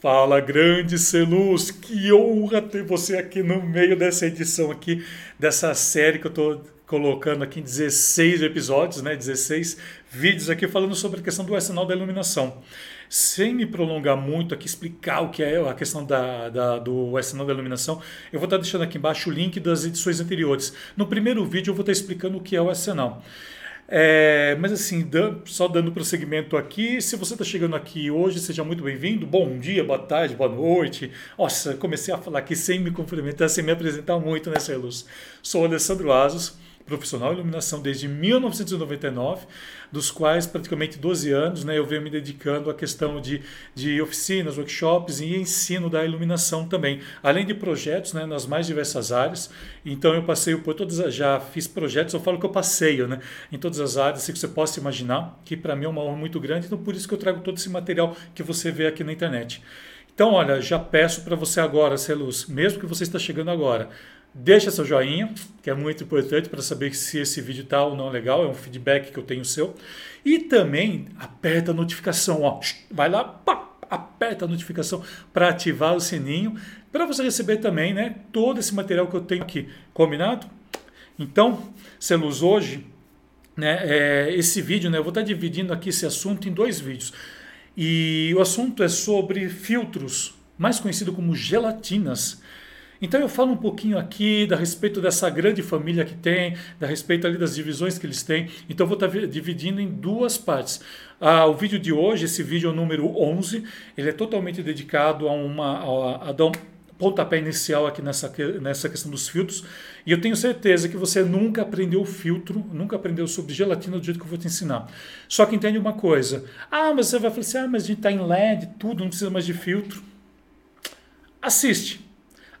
Fala, grande Celuz, que honra ter você aqui no meio dessa edição aqui, dessa série que eu estou colocando aqui em 16 episódios, né, 16 vídeos aqui falando sobre a questão do arsenal da iluminação. Sem me prolongar muito aqui, explicar o que é a questão da, da, do arsenal da iluminação, eu vou estar deixando aqui embaixo o link das edições anteriores. No primeiro vídeo eu vou estar explicando o que é o arsenal. É, mas assim, só dando prosseguimento aqui, se você está chegando aqui hoje, seja muito bem-vindo. Bom dia, boa tarde, boa noite. Nossa, comecei a falar aqui sem me cumprimentar, sem me apresentar muito né, luz. Sou Alessandro Asos profissional em iluminação desde 1999, dos quais praticamente 12 anos né, eu venho me dedicando à questão de, de oficinas, workshops e ensino da iluminação também, além de projetos né, nas mais diversas áreas. Então eu passeio por todas, já fiz projetos, eu falo que eu passeio né, em todas as áreas que você possa imaginar, que para mim é uma honra muito grande, então por isso que eu trago todo esse material que você vê aqui na internet. Então, olha, já peço para você agora, Celuz, mesmo que você está chegando agora, Deixa seu joinha, que é muito importante para saber se esse vídeo está ou não legal, é um feedback que eu tenho seu. E também aperta a notificação, ó. Vai lá, pá, aperta a notificação para ativar o sininho, para você receber também, né, todo esse material que eu tenho aqui. Combinado? Então, Celus hoje, né, é, esse vídeo, né, eu vou estar tá dividindo aqui esse assunto em dois vídeos. E o assunto é sobre filtros, mais conhecido como gelatinas. Então eu falo um pouquinho aqui da respeito dessa grande família que tem, da respeito ali das divisões que eles têm. Então eu vou estar dividindo em duas partes. Ah, o vídeo de hoje, esse vídeo é o número 11, ele é totalmente dedicado a uma a, a dar um pontapé inicial aqui nessa, nessa questão dos filtros. E eu tenho certeza que você nunca aprendeu filtro, nunca aprendeu sobre gelatina do jeito que eu vou te ensinar. Só que entende uma coisa. Ah, mas você vai falar assim, ah, mas a gente está em LED, tudo, não precisa mais de filtro. Assiste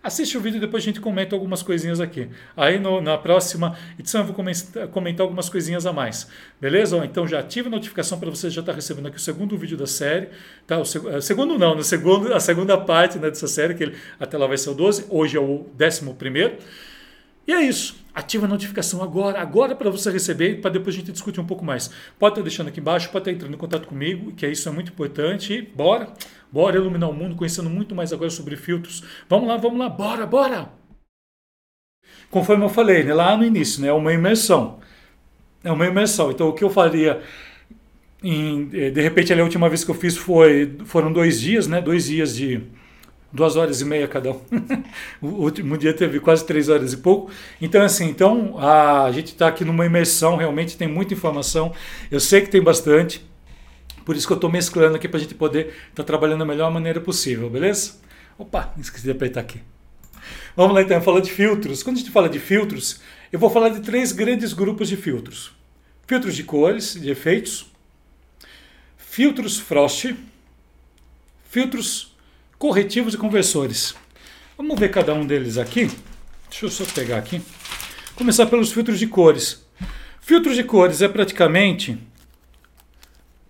Assiste o vídeo e depois a gente comenta algumas coisinhas aqui. Aí no, na próxima edição eu vou comentar, algumas coisinhas a mais. Beleza? Então já ativa a notificação para você já estar tá recebendo aqui o segundo vídeo da série. Tá? O seg é, segundo não, no segundo, a segunda parte né, dessa série, que ele, até lá vai ser o 12, hoje é o décimo primeiro. E é isso. Ativa a notificação agora, agora para você receber, para depois a gente discutir um pouco mais. Pode estar deixando aqui embaixo, pode estar entrando em contato comigo, que isso é muito importante. E bora, bora iluminar o mundo, conhecendo muito mais agora sobre filtros. Vamos lá, vamos lá, bora, bora! Conforme eu falei né, lá no início, né, é uma imersão. É uma imersão. Então o que eu faria em, eh, de repente a última vez que eu fiz foi foram dois dias, né? Dois dias de duas horas e meia cada um. o último dia teve quase três horas e pouco. Então, assim, então a gente está aqui numa imersão, realmente tem muita informação. Eu sei que tem bastante, por isso que eu estou mesclando aqui para a gente poder estar tá trabalhando da melhor maneira possível, beleza? Opa, esqueci de apertar aqui. Vamos lá então, falar de filtros. Quando a gente fala de filtros, eu vou falar de três grandes grupos de filtros: filtros de cores, de efeitos, filtros Frost, filtros corretivos e conversores. Vamos ver cada um deles aqui. Deixa eu só pegar aqui. Começar pelos filtros de cores. Filtros de cores é praticamente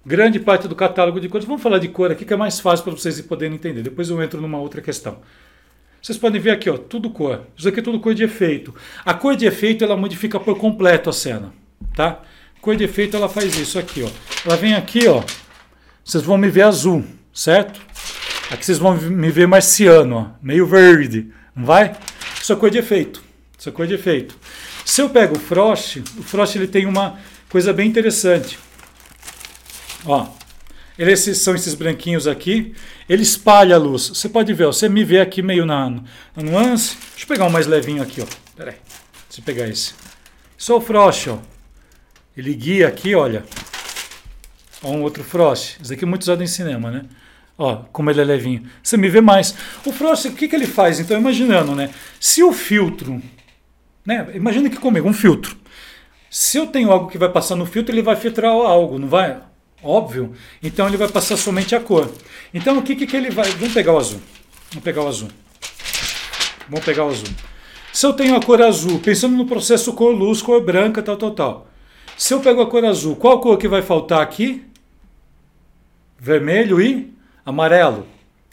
grande parte do catálogo de cores. Vamos falar de cor aqui que é mais fácil para vocês poderem entender. Depois eu entro numa outra questão. Vocês podem ver aqui, ó, tudo cor. Isso aqui é tudo cor de efeito. A cor de efeito ela modifica por completo a cena, tá? Cor de efeito ela faz isso aqui, ó. Ela vem aqui, ó. Vocês vão me ver azul, certo? Aqui vocês vão me ver marciano, ó, meio verde, não vai? Isso é cor de efeito. Isso é cor de efeito. Se eu pego o Frost, o Frost ele tem uma coisa bem interessante. Ó, eles são esses branquinhos aqui. Ele espalha a luz. Você pode ver, ó, você me vê aqui meio na, na nuance. Deixa eu pegar um mais levinho aqui, ó. Pera aí. Deixa eu pegar esse. É o Frost, ó. Ele guia aqui, olha. Ó, um outro Frost. Esse aqui é muito usado em cinema, né? Ó, como ele é levinho. Você me vê mais. O Frost, o que, que ele faz? Então, imaginando, né? Se o filtro. Né? Imagina aqui comigo, um filtro. Se eu tenho algo que vai passar no filtro, ele vai filtrar algo, não vai? Óbvio. Então ele vai passar somente a cor. Então o que, que, que ele vai. Vamos pegar o azul. Vamos pegar o azul. Vamos pegar o azul. Se eu tenho a cor azul, pensando no processo cor luz, cor branca, tal, tal, tal. Se eu pego a cor azul, qual cor que vai faltar aqui? Vermelho e amarelo,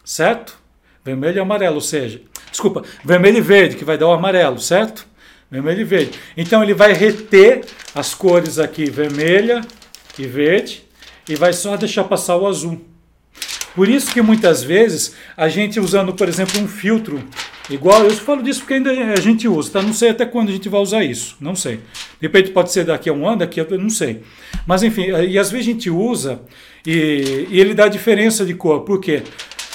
certo? Vermelho e amarelo, ou seja, desculpa, vermelho e verde, que vai dar o amarelo, certo? Vermelho e verde. Então ele vai reter as cores aqui, vermelha e verde, e vai só deixar passar o azul. Por isso que muitas vezes a gente usando, por exemplo, um filtro igual, eu falo disso porque ainda a gente usa, tá? Não sei até quando a gente vai usar isso, não sei. De repente pode ser daqui a um ano, daqui a não sei. Mas enfim, e às vezes a gente usa e, e ele dá diferença de cor. Por quê?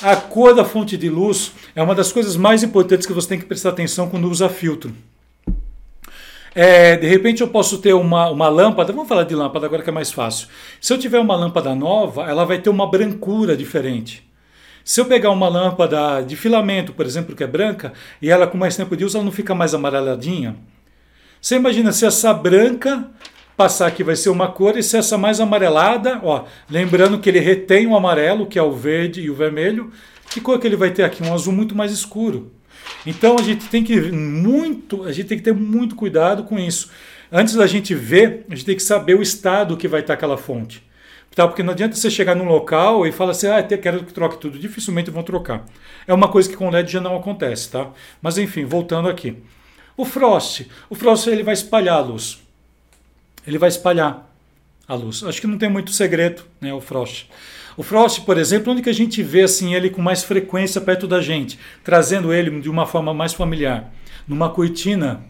A cor da fonte de luz é uma das coisas mais importantes que você tem que prestar atenção quando usa filtro. É, de repente eu posso ter uma, uma lâmpada, vamos falar de lâmpada agora que é mais fácil. Se eu tiver uma lâmpada nova, ela vai ter uma brancura diferente. Se eu pegar uma lâmpada de filamento, por exemplo, que é branca, e ela com mais tempo de uso, ela não fica mais amareladinha. Você imagina se essa branca passar aqui vai ser uma cor, e se essa mais amarelada, ó, lembrando que ele retém o amarelo, que é o verde e o vermelho, que cor que ele vai ter aqui? Um azul muito mais escuro. Então a gente tem que muito, a gente tem que ter muito cuidado com isso. Antes da gente ver, a gente tem que saber o estado que vai estar aquela fonte. Tá? Porque não adianta você chegar num local e falar assim, ah, quero que troque tudo. Dificilmente vão trocar. É uma coisa que com LED já não acontece, tá? Mas enfim, voltando aqui. O frost. O frost ele vai espalhar a luz. Ele vai espalhar a luz. Acho que não tem muito segredo, né, o frost. O Frost, por exemplo, onde que a gente vê assim ele com mais frequência perto da gente, trazendo ele de uma forma mais familiar, numa cortina.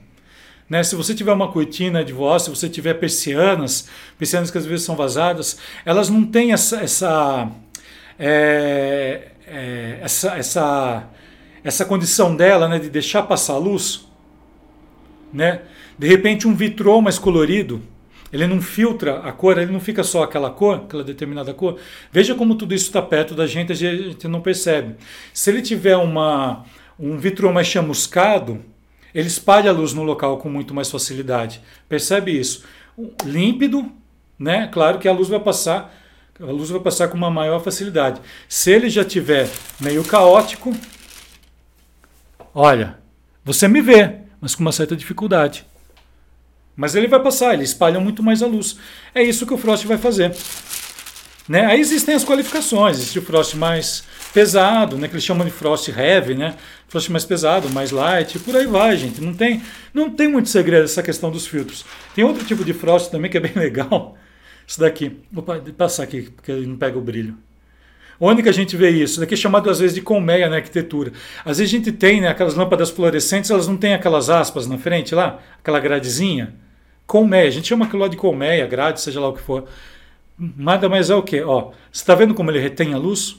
Né? Se você tiver uma cortina de voz, se você tiver persianas, persianas que às vezes são vazadas, elas não têm essa essa é, é, essa, essa essa condição dela, né, de deixar passar a luz, né? De repente um vitrô mais colorido, ele não filtra a cor, ele não fica só aquela cor, aquela determinada cor. Veja como tudo isso está perto da gente, a gente não percebe. Se ele tiver uma, um vidro mais chamuscado, ele espalha a luz no local com muito mais facilidade. Percebe isso? Límpido, né? Claro que a luz vai passar, a luz vai passar com uma maior facilidade. Se ele já tiver meio caótico, olha, você me vê, mas com uma certa dificuldade. Mas ele vai passar, ele espalha muito mais a luz. É isso que o Frost vai fazer. Né? Aí existem as qualificações, existe o Frost mais pesado, né, que eles chamam de Frost Heavy, né? Frost mais pesado, mais light, e por aí vai, gente. Não tem, não tem muito segredo essa questão dos filtros. Tem outro tipo de Frost também que é bem legal. Isso daqui. Vou passar aqui, porque ele não pega o brilho. Onde que a gente vê isso? Isso daqui é chamado às vezes de colmeia na arquitetura. Às vezes a gente tem né, aquelas lâmpadas fluorescentes, elas não têm aquelas aspas na frente lá, aquela gradezinha. Colmeia, a gente chama aquilo lá de colmeia, grade, seja lá o que for. Nada mais é o que? Ó, você está vendo como ele retém a luz?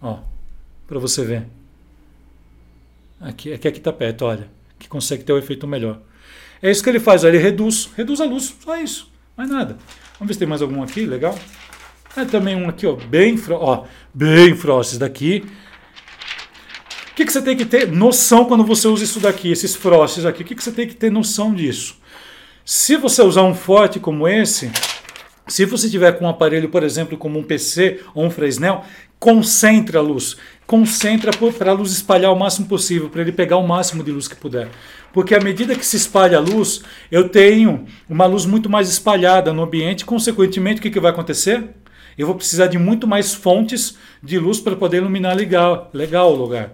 Ó, para você ver. Aqui, aqui aqui está perto, olha, que consegue ter o um efeito melhor. É isso que ele faz, ele reduz, reduz a luz, só isso, mais nada. Vamos ver se tem mais algum aqui, legal. É também um aqui, ó, bem, ó, bem frost daqui. O que, que você tem que ter noção quando você usa isso daqui, esses frostes aqui? O que, que você tem que ter noção disso? Se você usar um forte como esse, se você tiver com um aparelho, por exemplo, como um PC ou um Fresnel, concentre a luz. Concentra para a luz espalhar o máximo possível, para ele pegar o máximo de luz que puder. Porque à medida que se espalha a luz, eu tenho uma luz muito mais espalhada no ambiente, consequentemente, o que, que vai acontecer? Eu vou precisar de muito mais fontes de luz para poder iluminar legal, legal o lugar.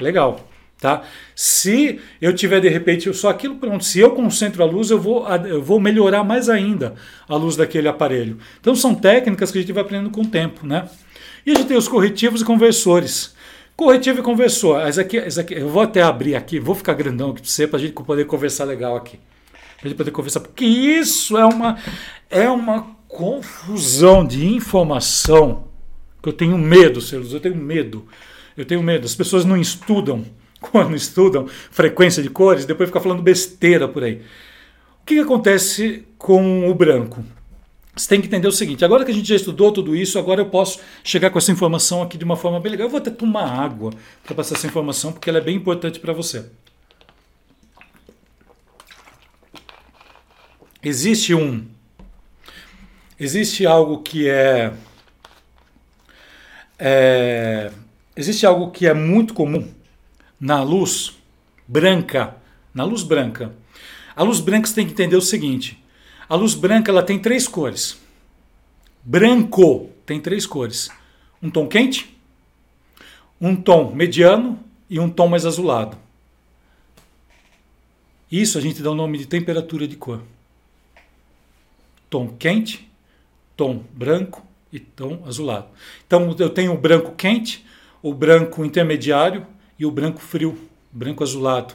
Legal. Tá? Se eu tiver de repente só aquilo pronto, se eu concentro a luz, eu vou, eu vou melhorar mais ainda a luz daquele aparelho. Então são técnicas que a gente vai aprendendo com o tempo. Né? E a gente tem os corretivos e conversores. Corretivo e conversor. Esse aqui, esse aqui, eu vou até abrir aqui, vou ficar grandão aqui para você, para a gente poder conversar legal aqui. Para a gente poder conversar, porque isso é uma, é uma confusão de informação que eu tenho medo, Celos, eu tenho medo. Eu tenho medo. As pessoas não estudam, quando estudam frequência de cores, depois fica falando besteira por aí. O que, que acontece com o branco? Você tem que entender o seguinte: agora que a gente já estudou tudo isso, agora eu posso chegar com essa informação aqui de uma forma bem legal. Eu vou até tomar água para passar essa informação, porque ela é bem importante para você. Existe um existe algo que é, é, existe algo que é muito comum na luz branca, na luz branca. A luz branca você tem que entender o seguinte: a luz branca ela tem três cores. Branco tem três cores: um tom quente, um tom mediano e um tom mais azulado. Isso a gente dá o nome de temperatura de cor. Tom quente, tom branco e tom azulado. Então eu tenho o branco quente, o branco intermediário e o branco frio, branco azulado.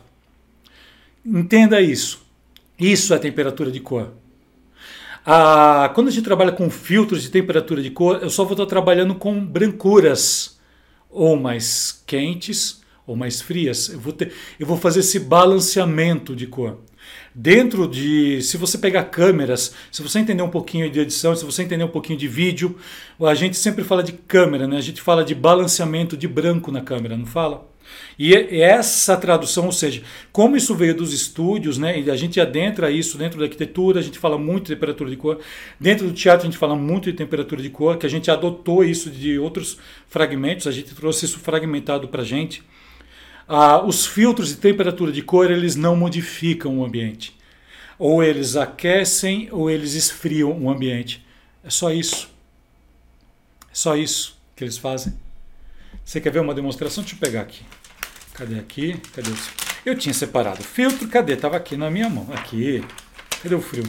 Entenda isso. Isso é temperatura de cor. Ah, quando a gente trabalha com filtros de temperatura de cor, eu só vou estar trabalhando com brancuras ou mais quentes ou mais frias. Eu vou, ter, eu vou fazer esse balanceamento de cor. Dentro de, se você pegar câmeras, se você entender um pouquinho de edição, se você entender um pouquinho de vídeo, a gente sempre fala de câmera, né? A gente fala de balanceamento de branco na câmera, não fala? E essa tradução, ou seja, como isso veio dos estúdios, né? E a gente adentra isso dentro da arquitetura, a gente fala muito de temperatura de cor. Dentro do teatro a gente fala muito de temperatura de cor, que a gente adotou isso de outros fragmentos, a gente trouxe isso fragmentado para a gente. Ah, os filtros de temperatura de cor eles não modificam o ambiente. Ou eles aquecem ou eles esfriam o ambiente. É só isso. É só isso que eles fazem. Você quer ver uma demonstração? Deixa eu pegar aqui. Cadê aqui? Cadê o... Eu tinha separado o filtro, cadê? Tava aqui na minha mão. Aqui. Cadê o frio?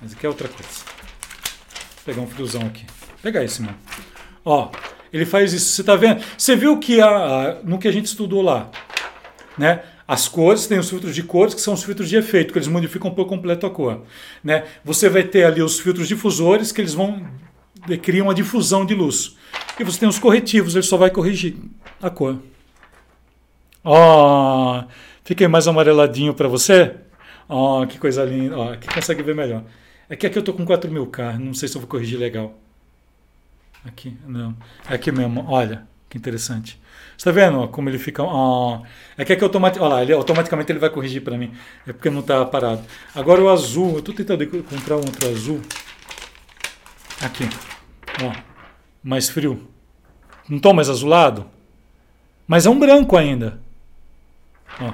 Mas aqui é outra coisa. Vou pegar um friozão aqui. Pegar esse, mano. Ó, ele faz isso. Você tá vendo? Você viu que a, a, no que a gente estudou lá, né? As cores, tem os filtros de cores, que são os filtros de efeito, que eles modificam por completo a cor. Né? Você vai ter ali os filtros difusores, que eles vão criam uma difusão de luz. E você tem os corretivos, ele só vai corrigir a cor. Ó, oh, fiquei mais amareladinho para você? Ó, oh, que coisa linda. Ó, oh, aqui consegue ver melhor. É que aqui eu tô com 4000K, não sei se eu vou corrigir legal. Aqui, não. É aqui mesmo, olha, que interessante. Você tá vendo como ele fica. Oh, é que aqui automaticamente. Olha lá, ele, automaticamente ele vai corrigir para mim. É porque não tá parado. Agora o azul, eu tô tentando encontrar um outro azul. Aqui. Ó, mais frio. Não tom mais azulado? Mas é um branco ainda. Ó.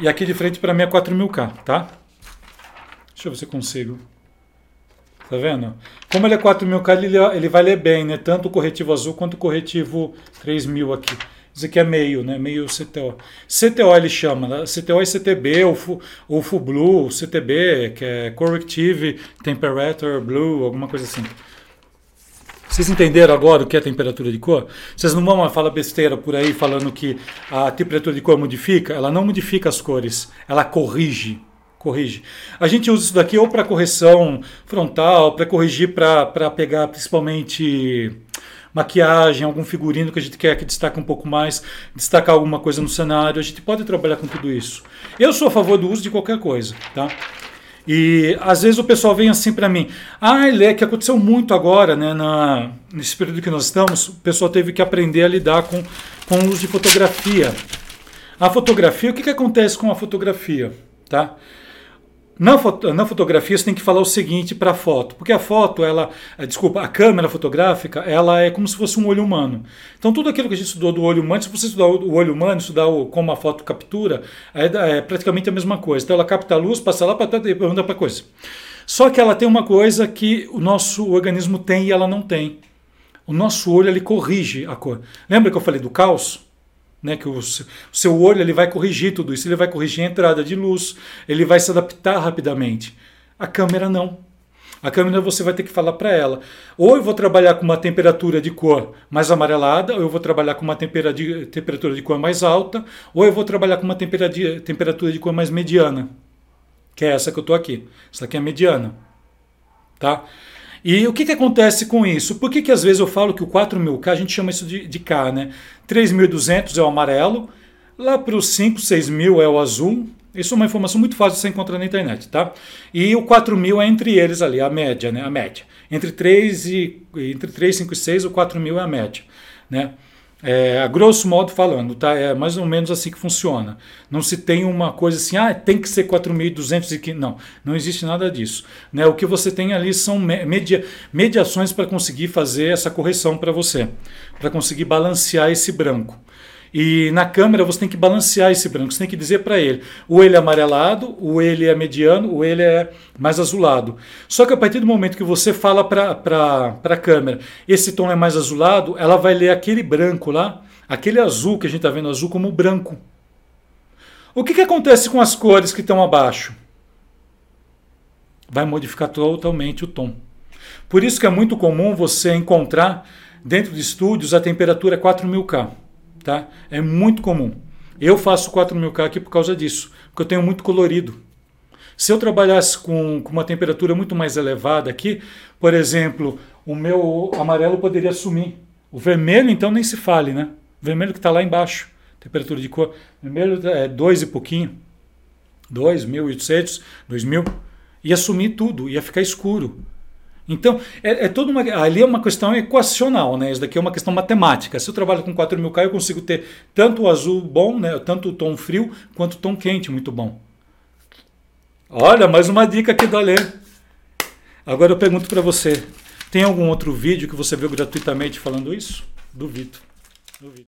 E aqui de frente para mim é 4000K, tá? Deixa eu ver se eu consigo. Tá vendo? Como ele é 4000K, ele, ele vai ler bem, né? Tanto o corretivo azul quanto o corretivo 3000 aqui. Isso aqui é meio, né? Meio CTO. CTO ele chama, né? CTO é CTB, ou, Fu, ou FUBLU, CTB, que é Corrective Temperature Blue, alguma coisa assim. Vocês entenderam agora o que é temperatura de cor? Vocês não vão falar besteira por aí falando que a temperatura de cor modifica? Ela não modifica as cores, ela corrige. Corrige. A gente usa isso daqui ou para correção frontal, para corrigir, para pegar principalmente maquiagem, algum figurino que a gente quer que destaque um pouco mais, destacar alguma coisa no cenário. A gente pode trabalhar com tudo isso. Eu sou a favor do uso de qualquer coisa, tá? E às vezes o pessoal vem assim para mim, ah, é que aconteceu muito agora, né, na, nesse período que nós estamos, o pessoal teve que aprender a lidar com, com o uso de fotografia. A fotografia, o que, que acontece com a fotografia? Tá? Na, foto, na fotografia você tem que falar o seguinte para a foto, porque a foto, ela, eh, desculpa, a câmera fotográfica, ela é como se fosse um olho humano. Então tudo aquilo que a gente estudou do olho humano, se você estudar o olho humano, estudar o, como a foto captura, é, é praticamente a mesma coisa. Então ela capta a luz, passa lá para e manda para coisa. Só que ela tem uma coisa que o nosso organismo tem e ela não tem. O nosso olho ele corrige a cor. Lembra que eu falei do caos? Né, que o seu olho ele vai corrigir tudo isso, ele vai corrigir a entrada de luz, ele vai se adaptar rapidamente. A câmera não. A câmera você vai ter que falar para ela. Ou eu vou trabalhar com uma temperatura de cor mais amarelada, ou eu vou trabalhar com uma tempera de, temperatura de cor mais alta, ou eu vou trabalhar com uma tempera de, temperatura de cor mais mediana, que é essa que eu estou aqui. Essa aqui é a mediana. Tá? E o que, que acontece com isso? Por que, que às vezes eu falo que o 4000K, a gente chama isso de, de K, né? 3.200 é o amarelo, lá para os 5, 6 mil é o azul. Isso é uma informação muito fácil de você encontrar na internet, tá? E o 4.000 é entre eles ali, a média, né? A média. Entre 3 e entre 3, 5 e 6, o 4.000 é a média, né? É, a grosso modo falando, tá? É mais ou menos assim que funciona. Não se tem uma coisa assim, ah, tem que ser 4.200 e Não, não existe nada disso. Né? O que você tem ali são media, mediações para conseguir fazer essa correção para você, para conseguir balancear esse branco. E na câmera você tem que balancear esse branco, você tem que dizer para ele, ou ele é amarelado, ou ele é mediano, ou ele é mais azulado. Só que a partir do momento que você fala para a câmera, esse tom é mais azulado, ela vai ler aquele branco lá, aquele azul que a gente está vendo azul como branco. O que, que acontece com as cores que estão abaixo? vai modificar totalmente o tom. Por isso que é muito comum você encontrar dentro de estúdios a temperatura 4000K. Tá? É muito comum. Eu faço 4000K aqui por causa disso, porque eu tenho muito colorido. Se eu trabalhasse com, com uma temperatura muito mais elevada aqui, por exemplo, o meu amarelo poderia sumir. O vermelho, então, nem se fale, né? O vermelho que está lá embaixo, temperatura de cor. Vermelho é 2 e pouquinho. 2.800, 2.000. Ia sumir tudo, ia ficar escuro. Então, é, é toda uma. Ali é uma questão equacional, né? Isso daqui é uma questão matemática. Se eu trabalho com 4000K, eu consigo ter tanto o azul bom, né? Tanto o tom frio, quanto o tom quente, muito bom. Olha, mais uma dica aqui do Alê. Agora eu pergunto para você: tem algum outro vídeo que você viu gratuitamente falando isso? Duvido. Duvido.